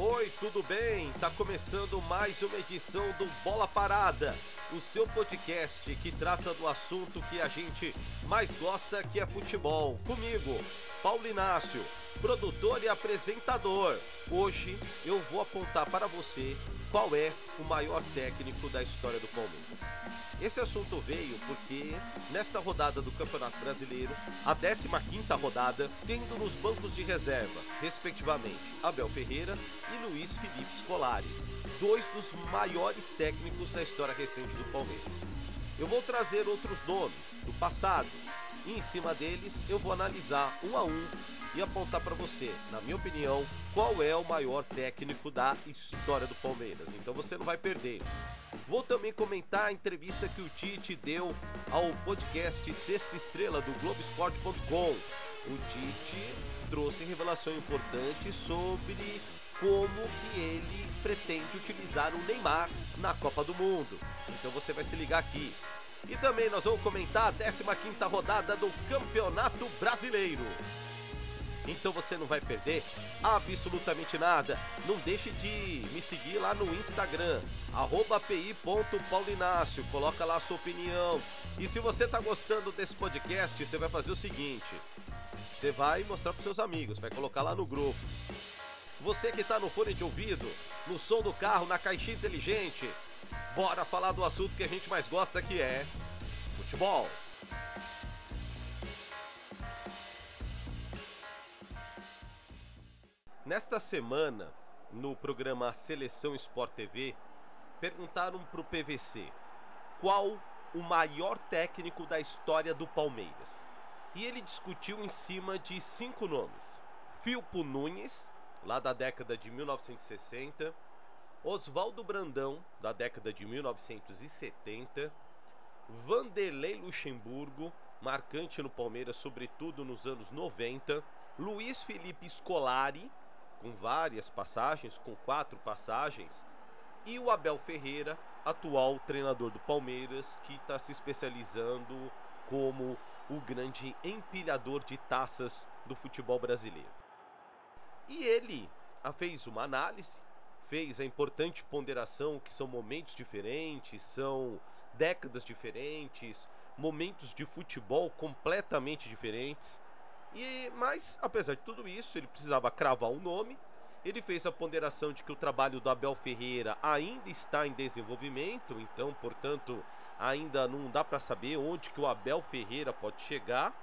Oi, tudo bem? Tá começando mais uma edição do Bola Parada, o seu podcast que trata do assunto que a gente mais gosta, que é futebol. Comigo, Paulo Inácio, produtor e apresentador. Hoje eu vou apontar para você qual é o maior técnico da história do Palmeiras. Esse assunto veio porque nesta rodada do Campeonato Brasileiro, a 15ª rodada, tendo nos bancos de reserva, respectivamente, Abel Ferreira e Luiz Felipe Scolari, dois dos maiores técnicos da história recente do Palmeiras. Eu vou trazer outros nomes do passado e em cima deles eu vou analisar um a um e apontar para você, na minha opinião, qual é o maior técnico da história do Palmeiras. Então você não vai perder. Vou também comentar a entrevista que o Tite deu ao podcast Sexta Estrela do Globoesporte.com. O Tite trouxe revelação importante sobre como que ele pretende utilizar o Neymar na Copa do Mundo. Então você vai se ligar aqui. E também nós vamos comentar a 15ª rodada do Campeonato Brasileiro. Então você não vai perder absolutamente nada. Não deixe de me seguir lá no Instagram, pi.paulinácio. Coloca lá a sua opinião. E se você está gostando desse podcast, você vai fazer o seguinte: você vai mostrar para seus amigos, vai colocar lá no grupo. Você que está no fone de ouvido, no som do carro, na caixinha inteligente, bora falar do assunto que a gente mais gosta que é futebol. Nesta semana, no programa Seleção Sport TV, perguntaram para o PVC qual o maior técnico da história do Palmeiras. E ele discutiu em cima de cinco nomes: Filpo Nunes, lá da década de 1960, Oswaldo Brandão, da década de 1970, Vanderlei Luxemburgo, marcante no Palmeiras, sobretudo nos anos 90, Luiz Felipe Scolari, com várias passagens, com quatro passagens, e o Abel Ferreira, atual treinador do Palmeiras, que está se especializando como o grande empilhador de taças do futebol brasileiro. E ele fez uma análise, fez a importante ponderação que são momentos diferentes, são décadas diferentes, momentos de futebol completamente diferentes e mas apesar de tudo isso, ele precisava cravar um nome. Ele fez a ponderação de que o trabalho do Abel Ferreira ainda está em desenvolvimento, então, portanto, ainda não dá para saber onde que o Abel Ferreira pode chegar,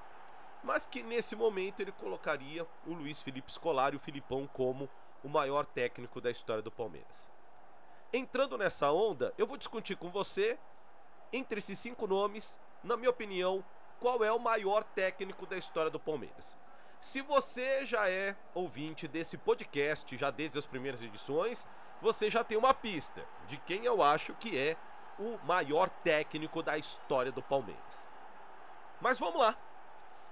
mas que nesse momento ele colocaria o Luiz Felipe Scolari, o Filipão, como o maior técnico da história do Palmeiras. Entrando nessa onda, eu vou discutir com você entre esses cinco nomes, na minha opinião, qual é o maior técnico da história do Palmeiras. Se você já é ouvinte desse podcast, já desde as primeiras edições, você já tem uma pista de quem eu acho que é o maior técnico da história do Palmeiras. Mas vamos lá.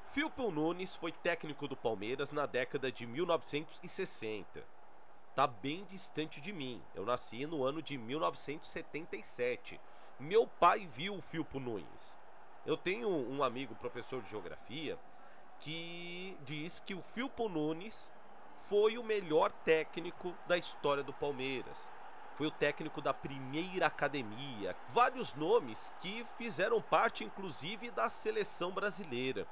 Filpo Nunes foi técnico do Palmeiras na década de 1960. Tá bem distante de mim. Eu nasci no ano de 1977. Meu pai viu o Filpo Nunes. Eu tenho um amigo, professor de geografia, que diz que o Filpo Nunes foi o melhor técnico da história do Palmeiras. Foi o técnico da primeira academia. Vários nomes que fizeram parte, inclusive, da seleção brasileira.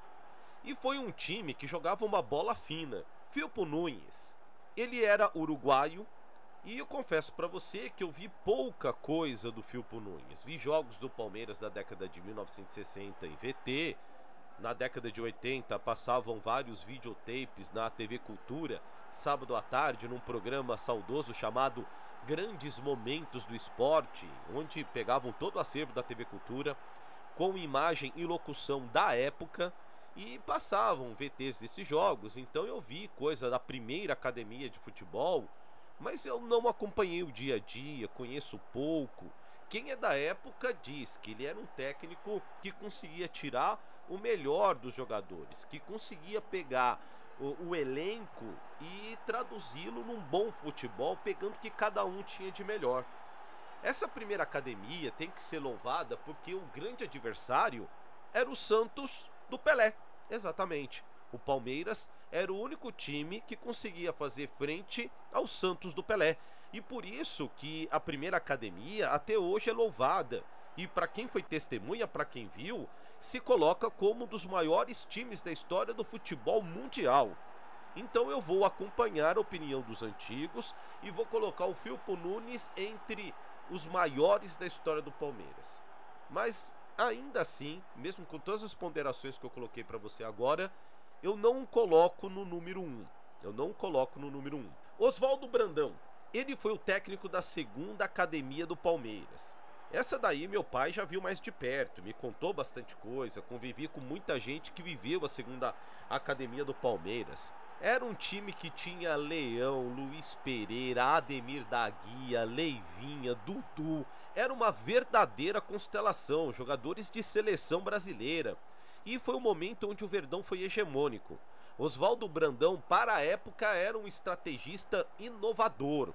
E foi um time que jogava uma bola fina. Filpo Nunes. Ele era uruguaio, e eu confesso para você que eu vi pouca coisa do Filpo Nunes. Vi jogos do Palmeiras da década de 1960 em VT. Na década de 80 passavam vários videotapes na TV Cultura, sábado à tarde, num programa saudoso chamado Grandes Momentos do Esporte, onde pegavam todo o acervo da TV Cultura com imagem e locução da época e passavam VTs desses jogos. Então eu vi coisa da primeira academia de futebol mas eu não acompanhei o dia a dia, conheço pouco. Quem é da época diz que ele era um técnico que conseguia tirar o melhor dos jogadores, que conseguia pegar o, o elenco e traduzi-lo num bom futebol, pegando o que cada um tinha de melhor. Essa primeira academia tem que ser louvada porque o grande adversário era o Santos do Pelé, exatamente. O Palmeiras era o único time que conseguia fazer frente ao Santos do Pelé. E por isso que a primeira academia até hoje é louvada. E para quem foi testemunha, para quem viu, se coloca como um dos maiores times da história do futebol mundial. Então eu vou acompanhar a opinião dos antigos e vou colocar o Filpo Nunes entre os maiores da história do Palmeiras. Mas ainda assim, mesmo com todas as ponderações que eu coloquei para você agora, eu não coloco no número 1. Um. Eu não coloco no número 1. Um. Oswaldo Brandão, ele foi o técnico da segunda academia do Palmeiras. Essa daí meu pai já viu mais de perto, me contou bastante coisa, convivi com muita gente que viveu a segunda academia do Palmeiras. Era um time que tinha Leão, Luiz Pereira, Ademir da Guia, Leivinha, Dudu. Era uma verdadeira constelação, jogadores de seleção brasileira. E foi o momento onde o Verdão foi hegemônico. Oswaldo Brandão, para a época, era um estrategista inovador.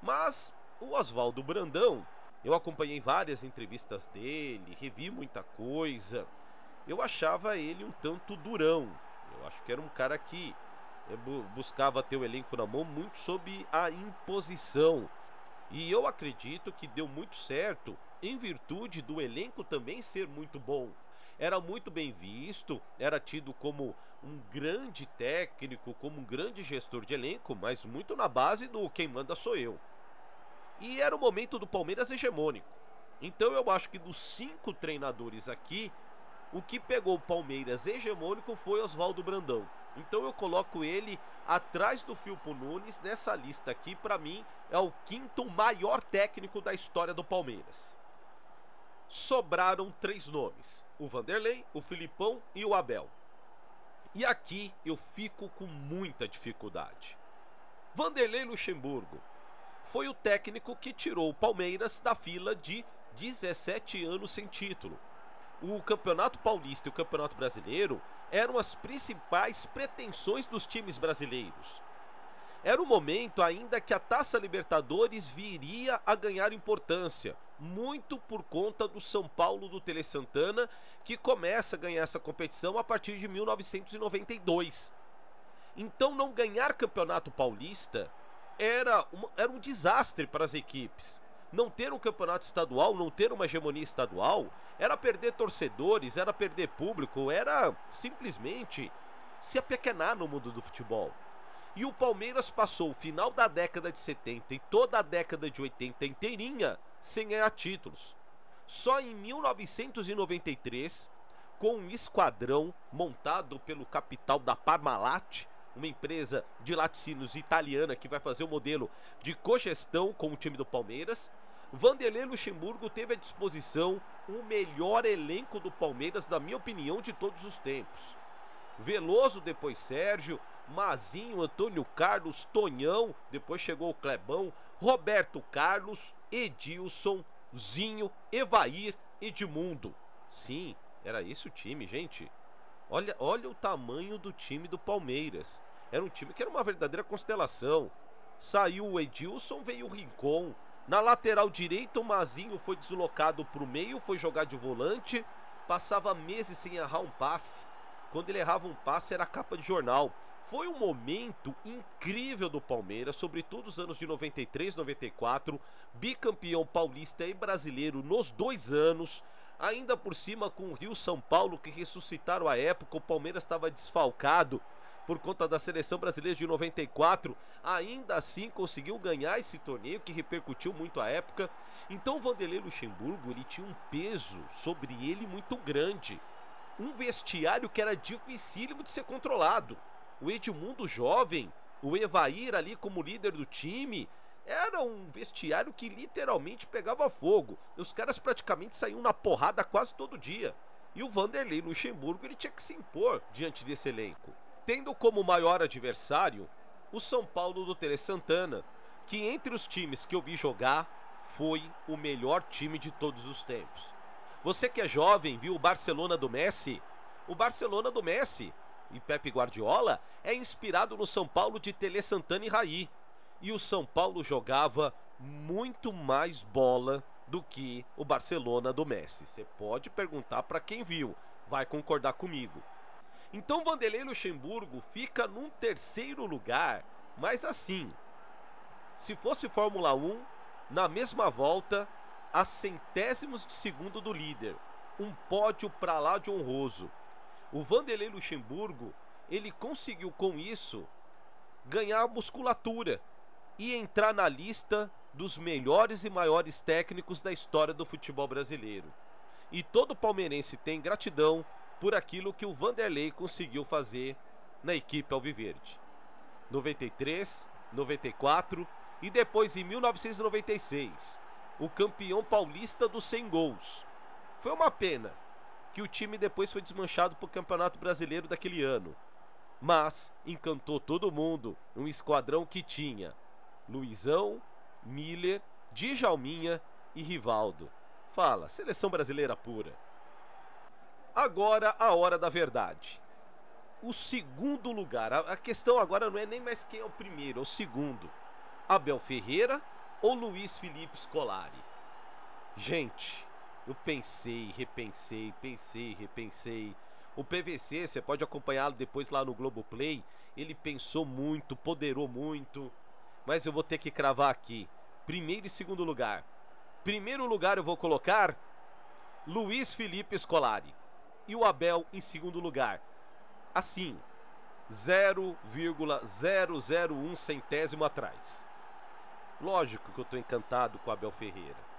Mas o Oswaldo Brandão, eu acompanhei várias entrevistas dele, revi muita coisa. Eu achava ele um tanto durão. Eu acho que era um cara que buscava ter o elenco na mão muito sob a imposição. E eu acredito que deu muito certo em virtude do elenco também ser muito bom. Era muito bem visto, era tido como um grande técnico, como um grande gestor de elenco, mas muito na base do quem manda sou eu. E era o momento do Palmeiras hegemônico. Então eu acho que dos cinco treinadores aqui, o que pegou o Palmeiras hegemônico foi Oswaldo Brandão. Então eu coloco ele atrás do Filpo Nunes nessa lista aqui. Para mim é o quinto maior técnico da história do Palmeiras. Sobraram três nomes: o Vanderlei, o Filipão e o Abel. E aqui eu fico com muita dificuldade. Vanderlei Luxemburgo foi o técnico que tirou o Palmeiras da fila de 17 anos sem título. O Campeonato Paulista e o Campeonato Brasileiro eram as principais pretensões dos times brasileiros. Era o momento ainda que a Taça Libertadores viria a ganhar importância, muito por conta do São Paulo do Tele Santana, que começa a ganhar essa competição a partir de 1992. Então não ganhar Campeonato Paulista era, uma, era um desastre para as equipes não ter um campeonato estadual, não ter uma hegemonia estadual, era perder torcedores, era perder público, era simplesmente se apequenar no mundo do futebol. E o Palmeiras passou o final da década de 70 e toda a década de 80 inteirinha sem ganhar títulos. Só em 1993, com um esquadrão montado pelo capital da Parmalat, uma empresa de laticínios italiana que vai fazer o modelo de cogestão com o time do Palmeiras. Vanderlei Luxemburgo teve à disposição o melhor elenco do Palmeiras, na minha opinião, de todos os tempos. Veloso, depois Sérgio, Mazinho, Antônio Carlos, Tonhão, depois chegou o Clebão, Roberto Carlos, Edilson, Zinho, Evair, Edmundo. Sim, era esse o time, gente. Olha, olha o tamanho do time do Palmeiras. Era um time que era uma verdadeira constelação. Saiu o Edilson, veio o Rincon. Na lateral direita, o Mazinho foi deslocado para o meio, foi jogar de volante. Passava meses sem errar um passe. Quando ele errava um passe, era capa de jornal. Foi um momento incrível do Palmeiras, sobretudo os anos de 93, 94, bicampeão paulista e brasileiro nos dois anos. Ainda por cima com o Rio São Paulo que ressuscitaram a época, o Palmeiras estava desfalcado por conta da seleção brasileira de 94, ainda assim conseguiu ganhar esse torneio que repercutiu muito a época. Então Vanderlei Luxemburgo, ele tinha um peso sobre ele muito grande. Um vestiário que era dificílimo de ser controlado. O Edmundo jovem, o Evair ali como líder do time, era um vestiário que literalmente pegava fogo. Os caras praticamente saíam na porrada quase todo dia. E o Vanderlei Luxemburgo ele tinha que se impor diante desse elenco. Tendo como maior adversário o São Paulo do Tele Santana, que entre os times que eu vi jogar foi o melhor time de todos os tempos. Você que é jovem, viu o Barcelona do Messi? O Barcelona do Messi e Pepe Guardiola é inspirado no São Paulo de Tele Santana e Raí e o São Paulo jogava muito mais bola do que o Barcelona do Messi. Você pode perguntar para quem viu, vai concordar comigo. Então Vanderlei Luxemburgo fica num terceiro lugar, mas assim, se fosse Fórmula 1, na mesma volta, a centésimos de segundo do líder, um pódio para lá de honroso. O Vanderlei Luxemburgo, ele conseguiu com isso ganhar musculatura e entrar na lista dos melhores e maiores técnicos da história do futebol brasileiro. E todo palmeirense tem gratidão por aquilo que o Vanderlei conseguiu fazer na equipe Alviverde. 93, 94 e depois em 1996, o campeão paulista dos 100 gols. Foi uma pena que o time depois foi desmanchado para o Campeonato Brasileiro daquele ano. Mas encantou todo mundo, um esquadrão que tinha Luizão, Miller, Djalminha e Rivaldo. Fala, seleção brasileira pura. Agora a hora da verdade. O segundo lugar, a, questão agora não é nem mais quem é o primeiro, é o segundo. Abel Ferreira ou Luiz Felipe Scolari? Gente, eu pensei, repensei, pensei, repensei. O PVC, você pode acompanhá-lo depois lá no Globoplay. Ele pensou muito, poderou muito. Mas eu vou ter que cravar aqui. Primeiro e segundo lugar. Primeiro lugar eu vou colocar Luiz Felipe Scolari. E o Abel em segundo lugar. Assim, 0,001 centésimo atrás. Lógico que eu estou encantado com o Abel Ferreira.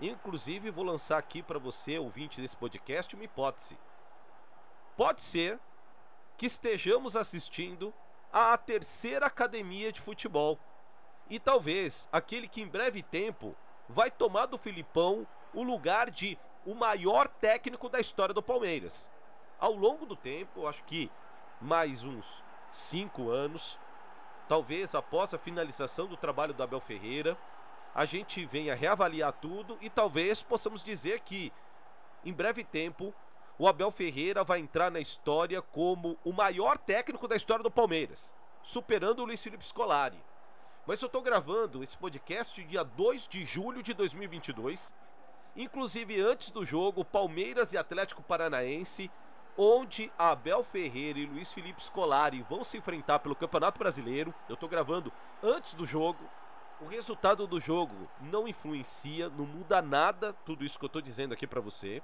Inclusive, vou lançar aqui para você, ouvinte desse podcast, uma hipótese. Pode ser que estejamos assistindo à terceira academia de futebol. E talvez aquele que em breve tempo vai tomar do Filipão o lugar de o maior técnico da história do Palmeiras. Ao longo do tempo, acho que mais uns cinco anos, talvez após a finalização do trabalho do Abel Ferreira, a gente venha reavaliar tudo e talvez possamos dizer que, em breve tempo, o Abel Ferreira vai entrar na história como o maior técnico da história do Palmeiras, superando o Luiz Felipe Scolari. Mas eu estou gravando esse podcast dia 2 de julho de 2022, inclusive antes do jogo Palmeiras e Atlético Paranaense, onde Abel Ferreira e Luiz Felipe Scolari vão se enfrentar pelo Campeonato Brasileiro. Eu estou gravando antes do jogo. O resultado do jogo não influencia, não muda nada tudo isso que eu estou dizendo aqui para você.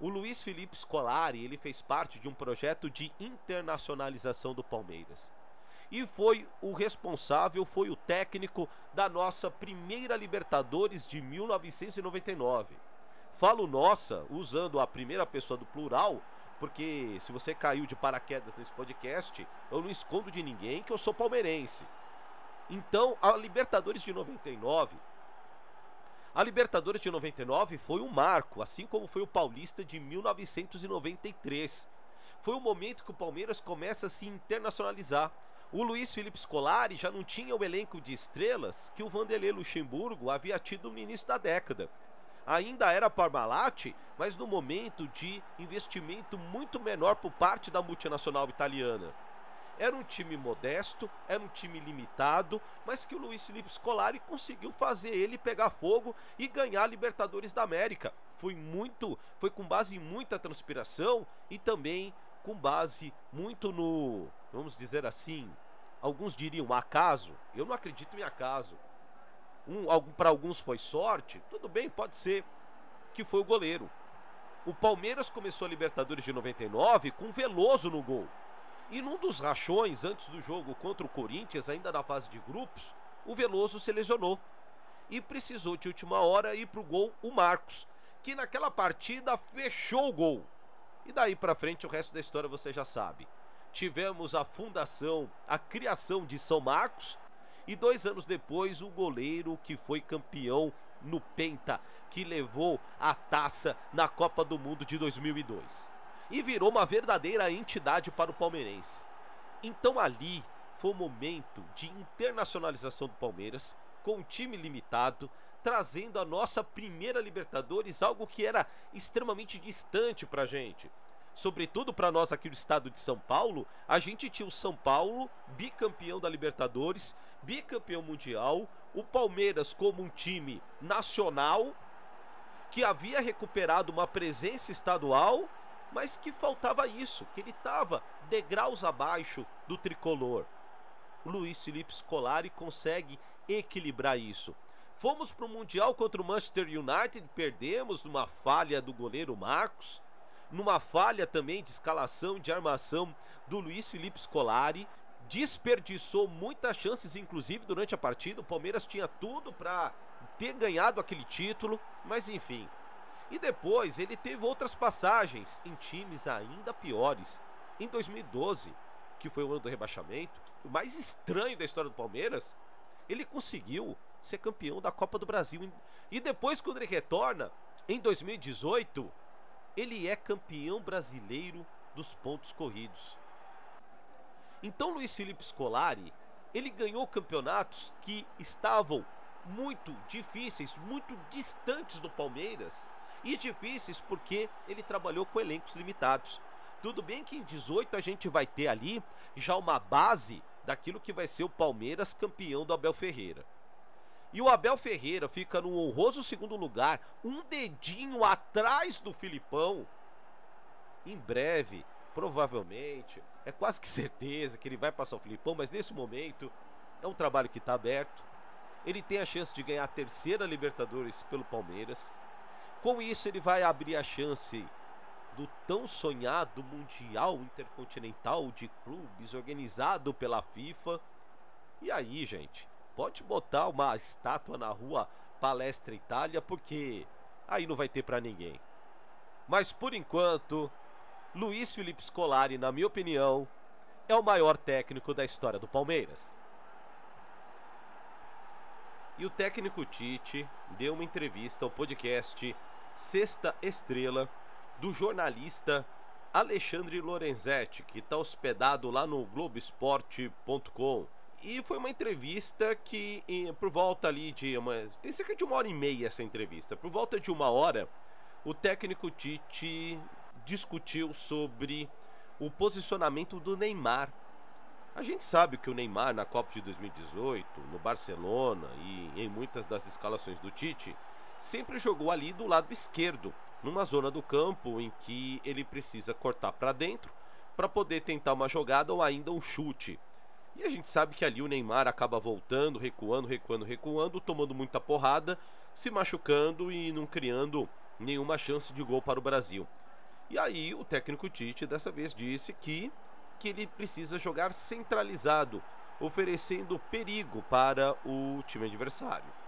O Luiz Felipe Scolari, ele fez parte de um projeto de internacionalização do Palmeiras e foi o responsável, foi o técnico da nossa primeira Libertadores de 1999. Falo nossa usando a primeira pessoa do plural, porque se você caiu de paraquedas nesse podcast, eu não escondo de ninguém que eu sou palmeirense. Então, a Libertadores de 99 a Libertadores de 99 foi um marco, assim como foi o Paulista de 1993. Foi o momento que o Palmeiras começa a se internacionalizar. O Luiz Felipe Scolari já não tinha o elenco de estrelas que o Vanderlei Luxemburgo havia tido no início da década. Ainda era Parmalat, mas no momento de investimento muito menor por parte da multinacional italiana. Era um time modesto, era um time limitado, mas que o Luiz Felipe Scolari conseguiu fazer ele pegar fogo e ganhar a Libertadores da América. Foi muito, foi com base em muita transpiração e também com base muito no, vamos dizer assim, alguns diriam acaso. Eu não acredito em acaso. Um, para alguns foi sorte, tudo bem, pode ser que foi o goleiro. O Palmeiras começou a Libertadores de 99 com Veloso no gol. E num dos rachões antes do jogo contra o Corinthians, ainda na fase de grupos, o Veloso se lesionou e precisou de última hora ir pro gol o Marcos, que naquela partida fechou o gol. E daí para frente o resto da história você já sabe. Tivemos a fundação, a criação de São Marcos e dois anos depois o goleiro que foi campeão no Penta, que levou a taça na Copa do Mundo de 2002 e virou uma verdadeira entidade para o palmeirense. Então ali foi o momento de internacionalização do Palmeiras com um time limitado, trazendo a nossa primeira Libertadores, algo que era extremamente distante para a gente. Sobretudo para nós aqui do estado de São Paulo, a gente tinha o São Paulo, bicampeão da Libertadores, bicampeão mundial, o Palmeiras como um time nacional que havia recuperado uma presença estadual mas que faltava isso, que ele estava degraus abaixo do tricolor. Luiz Felipe Scolari consegue equilibrar isso. Fomos para o Mundial contra o Manchester United, perdemos numa falha do goleiro Marcos, numa falha também de escalação de armação do Luiz Felipe Scolari. Desperdiçou muitas chances, inclusive durante a partida. O Palmeiras tinha tudo para ter ganhado aquele título, mas enfim. E depois ele teve outras passagens em times ainda piores. Em 2012, que foi o ano do rebaixamento, o mais estranho da história do Palmeiras, ele conseguiu ser campeão da Copa do Brasil. E depois, quando ele retorna, em 2018, ele é campeão brasileiro dos pontos corridos. Então, Luiz Felipe Scolari, ele ganhou campeonatos que estavam muito difíceis, muito distantes do Palmeiras. E difíceis porque ele trabalhou com elencos limitados. Tudo bem que em 18 a gente vai ter ali já uma base daquilo que vai ser o Palmeiras campeão do Abel Ferreira. E o Abel Ferreira fica no honroso segundo lugar, um dedinho atrás do Filipão. Em breve, provavelmente, é quase que certeza que ele vai passar o Filipão, mas nesse momento é um trabalho que está aberto. Ele tem a chance de ganhar a terceira Libertadores pelo Palmeiras. Com isso, ele vai abrir a chance do tão sonhado Mundial Intercontinental de Clubes organizado pela FIFA. E aí, gente, pode botar uma estátua na rua Palestra Itália, porque aí não vai ter para ninguém. Mas por enquanto, Luiz Felipe Scolari, na minha opinião, é o maior técnico da história do Palmeiras. E o técnico Tite deu uma entrevista ao podcast Sexta Estrela do jornalista Alexandre Lorenzetti, que está hospedado lá no Globoesporte.com. E foi uma entrevista que, por volta ali de uma. Tem cerca de uma hora e meia essa entrevista. Por volta de uma hora, o técnico Tite discutiu sobre o posicionamento do Neymar. A gente sabe que o Neymar na Copa de 2018, no Barcelona e em muitas das escalações do Tite, sempre jogou ali do lado esquerdo numa zona do campo em que ele precisa cortar para dentro para poder tentar uma jogada ou ainda um chute. E a gente sabe que ali o Neymar acaba voltando, recuando, recuando, recuando, tomando muita porrada, se machucando e não criando nenhuma chance de gol para o Brasil. E aí o técnico Tite dessa vez disse que que ele precisa jogar centralizado, oferecendo perigo para o time adversário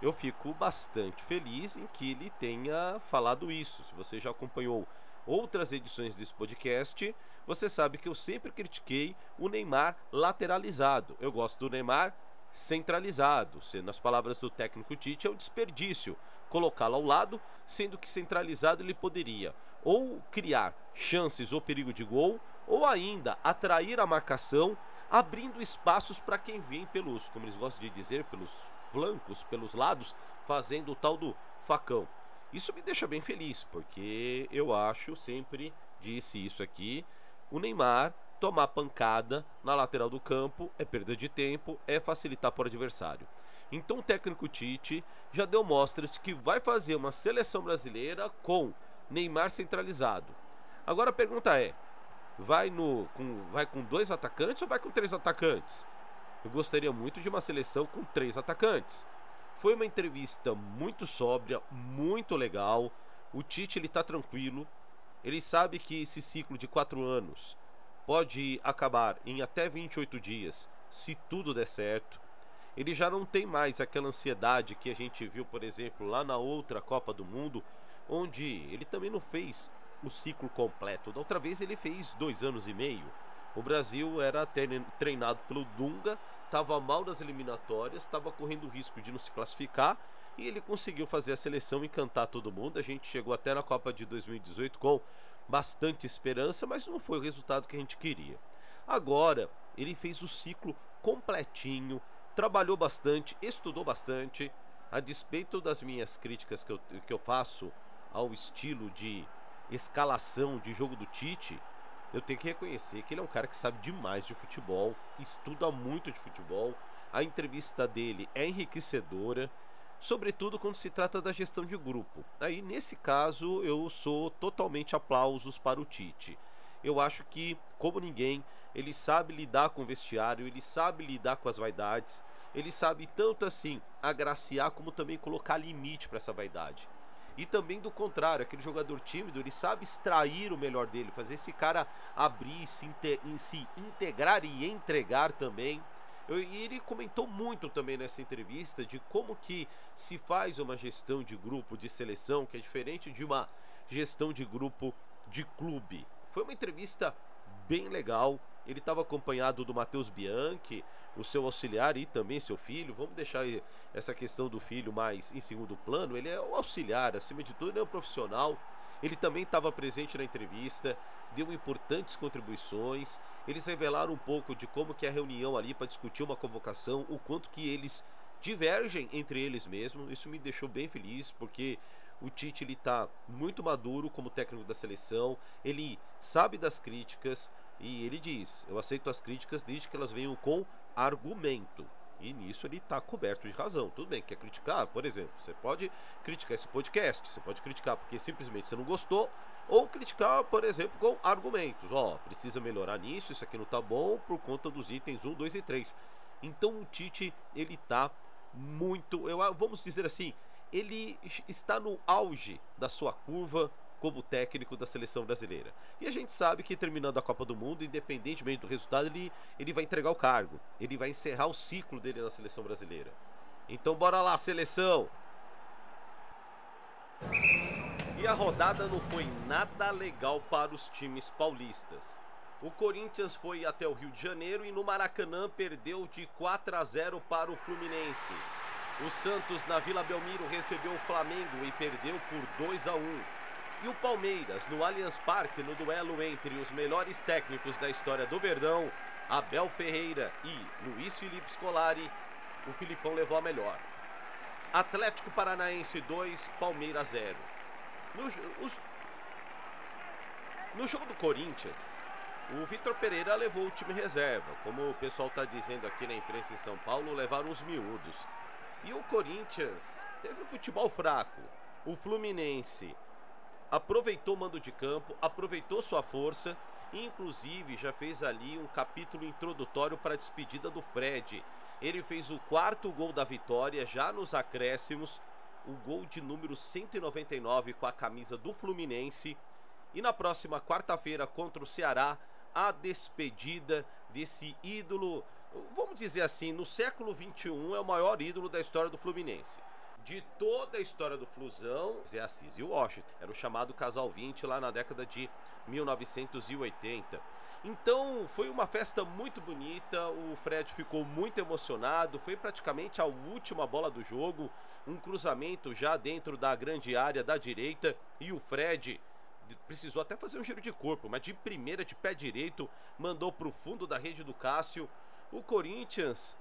eu fico bastante feliz em que ele tenha falado isso. Se você já acompanhou outras edições desse podcast, você sabe que eu sempre critiquei o Neymar lateralizado. Eu gosto do Neymar centralizado. Se, nas palavras do técnico Tite, é um desperdício colocá-lo ao lado, sendo que centralizado ele poderia ou criar chances ou perigo de gol, ou ainda atrair a marcação, abrindo espaços para quem vem pelos, como eles gostam de dizer, pelos flancos, pelos lados, fazendo o tal do facão. Isso me deixa bem feliz, porque eu acho, sempre disse isso aqui, o Neymar tomar pancada na lateral do campo é perda de tempo, é facilitar para o adversário. Então o técnico Tite já deu mostras que vai fazer uma seleção brasileira com Neymar centralizado. Agora a pergunta é: vai no com, vai com dois atacantes ou vai com três atacantes? Eu gostaria muito de uma seleção com três atacantes. Foi uma entrevista muito sóbria, muito legal. O Tite ele tá tranquilo. Ele sabe que esse ciclo de quatro anos pode acabar em até 28 dias, se tudo der certo. Ele já não tem mais aquela ansiedade que a gente viu, por exemplo, lá na outra Copa do Mundo, onde ele também não fez o ciclo completo. Da outra vez ele fez dois anos e meio. O Brasil era treinado pelo Dunga estava mal nas eliminatórias, estava correndo risco de não se classificar e ele conseguiu fazer a seleção encantar todo mundo. A gente chegou até na Copa de 2018 com bastante esperança, mas não foi o resultado que a gente queria. Agora, ele fez o ciclo completinho, trabalhou bastante, estudou bastante, a despeito das minhas críticas que eu, que eu faço ao estilo de escalação de jogo do Tite eu tenho que reconhecer que ele é um cara que sabe demais de futebol, estuda muito de futebol. A entrevista dele é enriquecedora. sobretudo quando se trata da gestão de grupo. Aí, nesse caso, eu sou totalmente aplausos para o Tite. Eu acho que, como ninguém, ele sabe lidar com o vestiário, ele sabe lidar com as vaidades, ele sabe tanto assim agraciar como também colocar limite para essa vaidade. E também do contrário, aquele jogador tímido, ele sabe extrair o melhor dele, fazer esse cara abrir, se, se integrar e entregar também. Eu, e ele comentou muito também nessa entrevista de como que se faz uma gestão de grupo de seleção, que é diferente de uma gestão de grupo de clube. Foi uma entrevista bem legal. Ele estava acompanhado do Matheus Bianchi, o seu auxiliar e também seu filho. Vamos deixar essa questão do filho mais em segundo plano. Ele é o auxiliar, acima de tudo, ele é um profissional. Ele também estava presente na entrevista, deu importantes contribuições. Eles revelaram um pouco de como que é a reunião ali para discutir uma convocação, o quanto que eles divergem entre eles mesmos. Isso me deixou bem feliz, porque o Tite ele tá muito maduro como técnico da seleção, ele sabe das críticas e ele diz: "Eu aceito as críticas desde que elas venham com argumento". E nisso ele está coberto de razão. Tudo bem, quer criticar, por exemplo, você pode criticar esse podcast, você pode criticar porque simplesmente você não gostou, ou criticar, por exemplo, com argumentos. Ó, oh, precisa melhorar nisso, isso aqui não tá bom por conta dos itens 1, 2 e 3. Então o Tite, ele tá muito, eu vamos dizer assim, ele está no auge da sua curva como técnico da seleção brasileira. E a gente sabe que terminando a Copa do Mundo, independentemente do resultado, ele, ele vai entregar o cargo. Ele vai encerrar o ciclo dele na seleção brasileira. Então bora lá, seleção! E a rodada não foi nada legal para os times paulistas. O Corinthians foi até o Rio de Janeiro e no Maracanã perdeu de 4 a 0 para o Fluminense. O Santos na Vila Belmiro recebeu o Flamengo e perdeu por 2 a 1. E o Palmeiras no Allianz Parque no duelo entre os melhores técnicos da história do Verdão, Abel Ferreira e Luiz Felipe Scolari, o Filipão levou a melhor. Atlético Paranaense 2, Palmeiras 0. No, os, no jogo do Corinthians, o Vitor Pereira levou o time reserva. Como o pessoal está dizendo aqui na imprensa em São Paulo, levaram os miúdos. E o Corinthians teve um futebol fraco. O Fluminense aproveitou o mando de campo, aproveitou sua força inclusive já fez ali um capítulo introdutório para a despedida do Fred. Ele fez o quarto gol da vitória já nos acréscimos, o gol de número 199 com a camisa do Fluminense. E na próxima quarta-feira contra o Ceará, a despedida desse ídolo vamos dizer assim, no século 21 é o maior ídolo da história do Fluminense. De toda a história do Flusão, Zé Assis e Washington. Era o chamado Casal 20 lá na década de 1980. Então foi uma festa muito bonita, o Fred ficou muito emocionado, foi praticamente a última bola do jogo, um cruzamento já dentro da grande área da direita e o Fred precisou até fazer um giro de corpo, mas de primeira, de pé direito, mandou para o fundo da rede do Cássio o Corinthians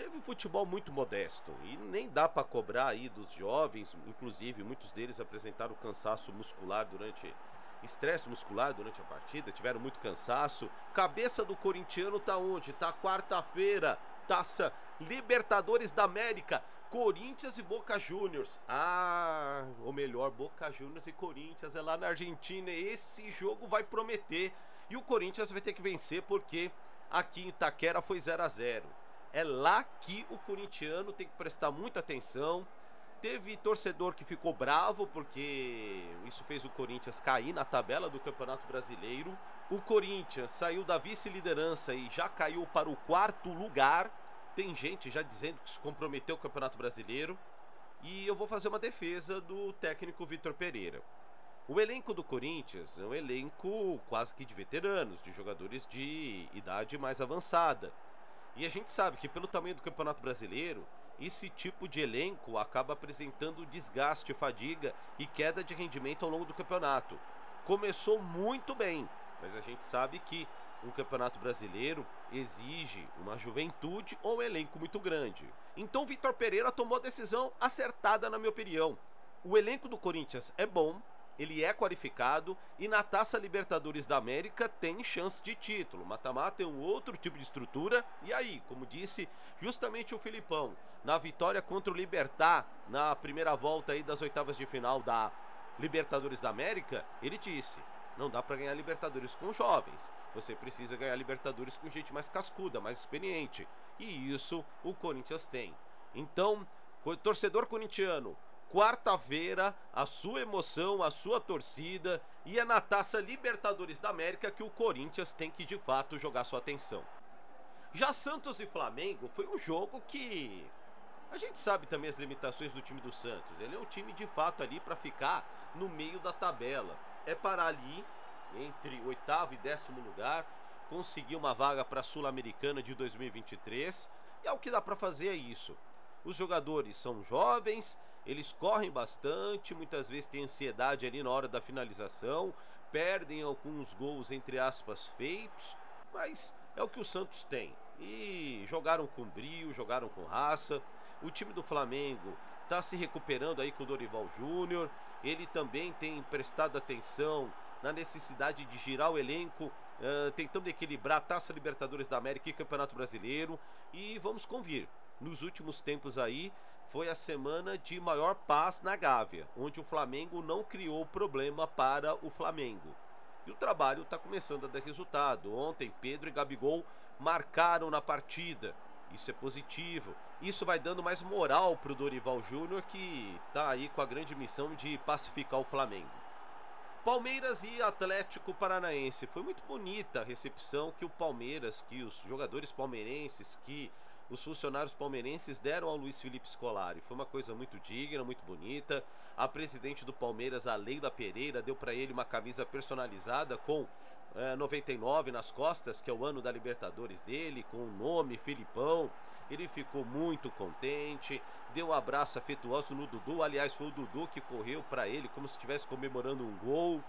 teve um futebol muito modesto e nem dá para cobrar aí dos jovens, inclusive muitos deles apresentaram cansaço muscular durante estresse muscular durante a partida, tiveram muito cansaço. Cabeça do corintiano tá onde? Tá quarta-feira, Taça Libertadores da América, Corinthians e Boca Juniors. Ah, ou melhor, Boca Juniors e Corinthians é lá na Argentina. Esse jogo vai prometer e o Corinthians vai ter que vencer porque Aqui em Itaquera foi 0 a 0 É lá que o corintiano tem que prestar muita atenção. Teve torcedor que ficou bravo porque isso fez o Corinthians cair na tabela do Campeonato Brasileiro. O Corinthians saiu da vice-liderança e já caiu para o quarto lugar. Tem gente já dizendo que se comprometeu o Campeonato Brasileiro. E eu vou fazer uma defesa do técnico Vitor Pereira. O elenco do Corinthians é um elenco quase que de veteranos, de jogadores de idade mais avançada. E a gente sabe que pelo tamanho do Campeonato Brasileiro, esse tipo de elenco acaba apresentando desgaste, fadiga e queda de rendimento ao longo do campeonato. Começou muito bem, mas a gente sabe que um campeonato brasileiro exige uma juventude ou um elenco muito grande. Então Vitor Pereira tomou a decisão acertada na minha opinião. O elenco do Corinthians é bom, ele é qualificado e na Taça Libertadores da América tem chance de título. Mata-mata é um outro tipo de estrutura. E aí, como disse justamente o Filipão, na vitória contra o Libertar na primeira volta aí das oitavas de final da Libertadores da América, ele disse: não dá para ganhar Libertadores com jovens. Você precisa ganhar Libertadores com gente mais cascuda, mais experiente. E isso o Corinthians tem. Então, torcedor corintiano, quarta-feira, a sua emoção, a sua torcida e é na taça Libertadores da América que o Corinthians tem que de fato jogar sua atenção. Já Santos e Flamengo foi um jogo que a gente sabe também as limitações do time do Santos. Ele é um time de fato ali para ficar no meio da tabela. É parar ali entre oitavo e décimo lugar, conseguir uma vaga para a Sul-Americana de 2023. E é o que dá para fazer é isso. Os jogadores são jovens, eles correm bastante, muitas vezes têm ansiedade ali na hora da finalização, perdem alguns gols entre aspas feitos, mas é o que o Santos tem. E jogaram com brio, jogaram com raça. O time do Flamengo está se recuperando aí com o Dorival Júnior. Ele também tem prestado atenção na necessidade de girar o elenco, uh, tentando equilibrar a Taça Libertadores da América e Campeonato Brasileiro. E vamos convir, nos últimos tempos aí, foi a semana de maior paz na Gávea, onde o Flamengo não criou problema para o Flamengo. E o trabalho está começando a dar resultado. Ontem, Pedro e Gabigol marcaram na partida. Isso é positivo. Isso vai dando mais moral para o Dorival Júnior, que está aí com a grande missão de pacificar o Flamengo. Palmeiras e Atlético Paranaense. Foi muito bonita a recepção que o Palmeiras, que os jogadores palmeirenses, que os funcionários palmeirenses deram ao Luiz Felipe Scolari. Foi uma coisa muito digna, muito bonita. A presidente do Palmeiras, a Leila Pereira, deu para ele uma camisa personalizada com é, 99 nas costas, que é o ano da Libertadores dele, com o nome Filipão. Ele ficou muito contente, deu um abraço afetuoso no Dudu. Aliás, foi o Dudu que correu para ele como se estivesse comemorando um gol.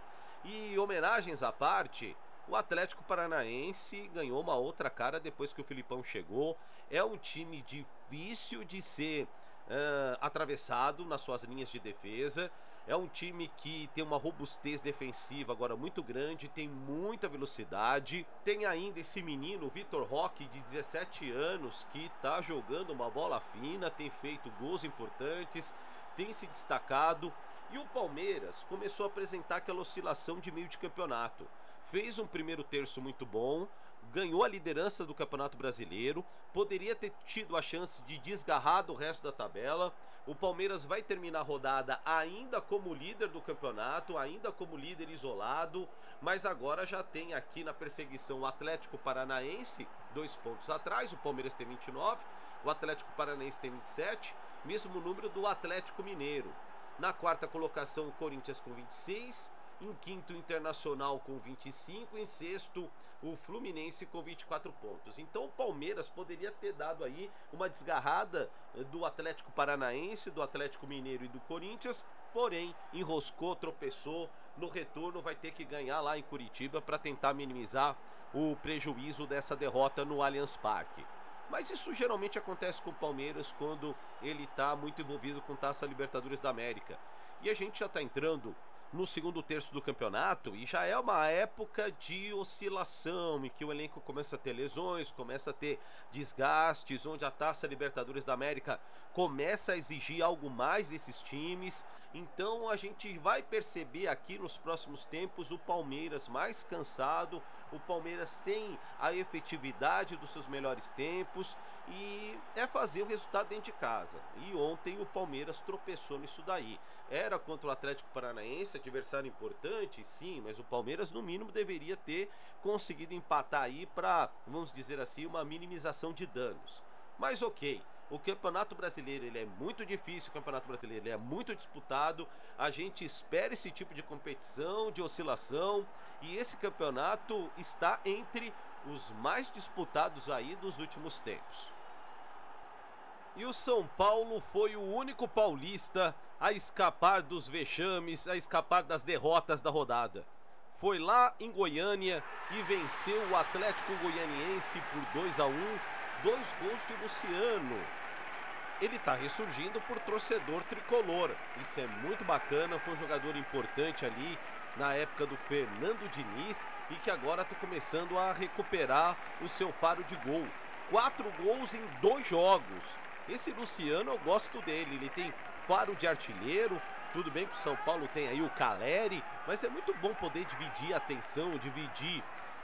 E homenagens à parte, o Atlético Paranaense ganhou uma outra cara depois que o Filipão chegou. É um time difícil de ser uh, atravessado nas suas linhas de defesa. É um time que tem uma robustez defensiva agora muito grande, tem muita velocidade. Tem ainda esse menino, Vitor Roque, de 17 anos, que está jogando uma bola fina, tem feito gols importantes, tem se destacado. E o Palmeiras começou a apresentar aquela oscilação de meio de campeonato. Fez um primeiro terço muito bom, ganhou a liderança do Campeonato Brasileiro, poderia ter tido a chance de desgarrar do resto da tabela. O Palmeiras vai terminar a rodada ainda como líder do campeonato, ainda como líder isolado, mas agora já tem aqui na perseguição o Atlético Paranaense, dois pontos atrás, o Palmeiras tem 29, o Atlético Paranaense tem 27, mesmo número do Atlético Mineiro. Na quarta colocação, o Corinthians com 26, em quinto, Internacional com 25. Em sexto, o Fluminense com 24 pontos. Então, o Palmeiras poderia ter dado aí uma desgarrada eh, do Atlético Paranaense, do Atlético Mineiro e do Corinthians. Porém, enroscou, tropeçou. No retorno, vai ter que ganhar lá em Curitiba para tentar minimizar o prejuízo dessa derrota no Allianz Parque. Mas isso geralmente acontece com o Palmeiras quando ele está muito envolvido com Taça Libertadores da América. E a gente já está entrando no segundo terço do campeonato e já é uma época de oscilação em que o elenco começa a ter lesões, começa a ter desgastes, onde a Taça Libertadores da América começa a exigir algo mais desses times. Então a gente vai perceber aqui nos próximos tempos o Palmeiras mais cansado, o Palmeiras sem a efetividade dos seus melhores tempos e é fazer o resultado dentro de casa. E ontem o Palmeiras tropeçou nisso daí. Era contra o Atlético Paranaense, adversário importante, sim, mas o Palmeiras no mínimo deveria ter conseguido empatar aí para, vamos dizer assim, uma minimização de danos. Mas ok, o Campeonato Brasileiro ele é muito difícil, o Campeonato Brasileiro é muito disputado. A gente espera esse tipo de competição, de oscilação, e esse campeonato está entre os mais disputados aí dos últimos tempos. E o São Paulo foi o único paulista a escapar dos vexames, a escapar das derrotas da rodada. Foi lá em Goiânia e venceu o Atlético Goianiense por 2 a 1, dois gols de Luciano. ele está ressurgindo por torcedor tricolor. Isso é muito bacana, foi um jogador importante ali na época do Fernando Diniz e que agora está começando a recuperar o seu faro de gol. Quatro gols em dois jogos. Esse Luciano eu gosto dele, ele tem faro de artilheiro. Tudo bem que o São Paulo tem aí o Caleri, mas é muito bom poder dividir a atenção, dividir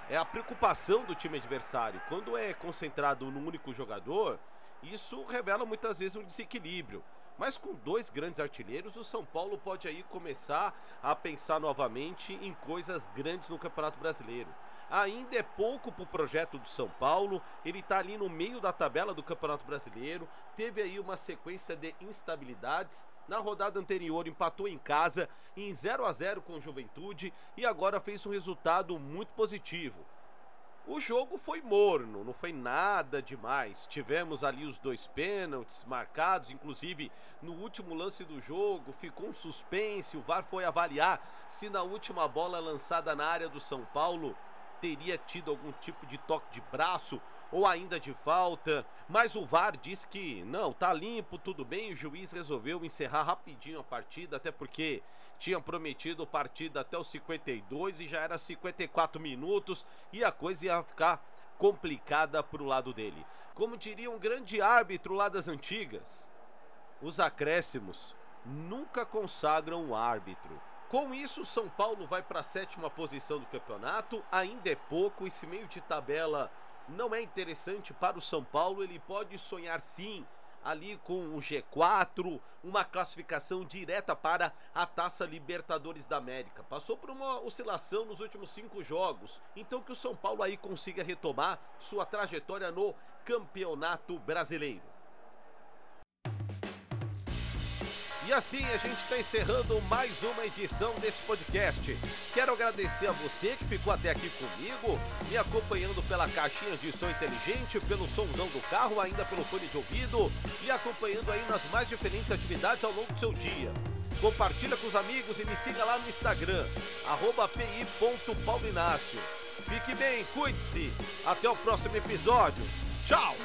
é a preocupação do time adversário. Quando é concentrado num único jogador, isso revela muitas vezes um desequilíbrio. Mas com dois grandes artilheiros, o São Paulo pode aí começar a pensar novamente em coisas grandes no Campeonato Brasileiro. Ainda é pouco para o projeto do São Paulo, ele está ali no meio da tabela do Campeonato Brasileiro, teve aí uma sequência de instabilidades. Na rodada anterior empatou em casa em 0 a 0 com o Juventude e agora fez um resultado muito positivo. O jogo foi morno, não foi nada demais. Tivemos ali os dois pênaltis marcados, inclusive no último lance do jogo ficou um suspense. O VAR foi avaliar se na última bola lançada na área do São Paulo teria tido algum tipo de toque de braço ou ainda de falta, mas o VAR disse que não, tá limpo, tudo bem. O juiz resolveu encerrar rapidinho a partida, até porque tinha prometido partida até os 52 e já era 54 minutos e a coisa ia ficar complicada pro lado dele. Como diria um grande árbitro lá das antigas, os acréscimos nunca consagram o árbitro. Com isso, São Paulo vai para a sétima posição do campeonato. Ainda é pouco, esse meio de tabela não é interessante para o São Paulo. Ele pode sonhar sim ali com o G4, uma classificação direta para a Taça Libertadores da América. Passou por uma oscilação nos últimos cinco jogos, então que o São Paulo aí consiga retomar sua trajetória no Campeonato Brasileiro. E assim a gente está encerrando mais uma edição desse podcast. Quero agradecer a você que ficou até aqui comigo, me acompanhando pela caixinha de som inteligente, pelo somzão do carro, ainda pelo fone de ouvido e acompanhando aí nas mais diferentes atividades ao longo do seu dia. Compartilha com os amigos e me siga lá no Instagram, pi.paulinácio. Fique bem, cuide-se. Até o próximo episódio. Tchau!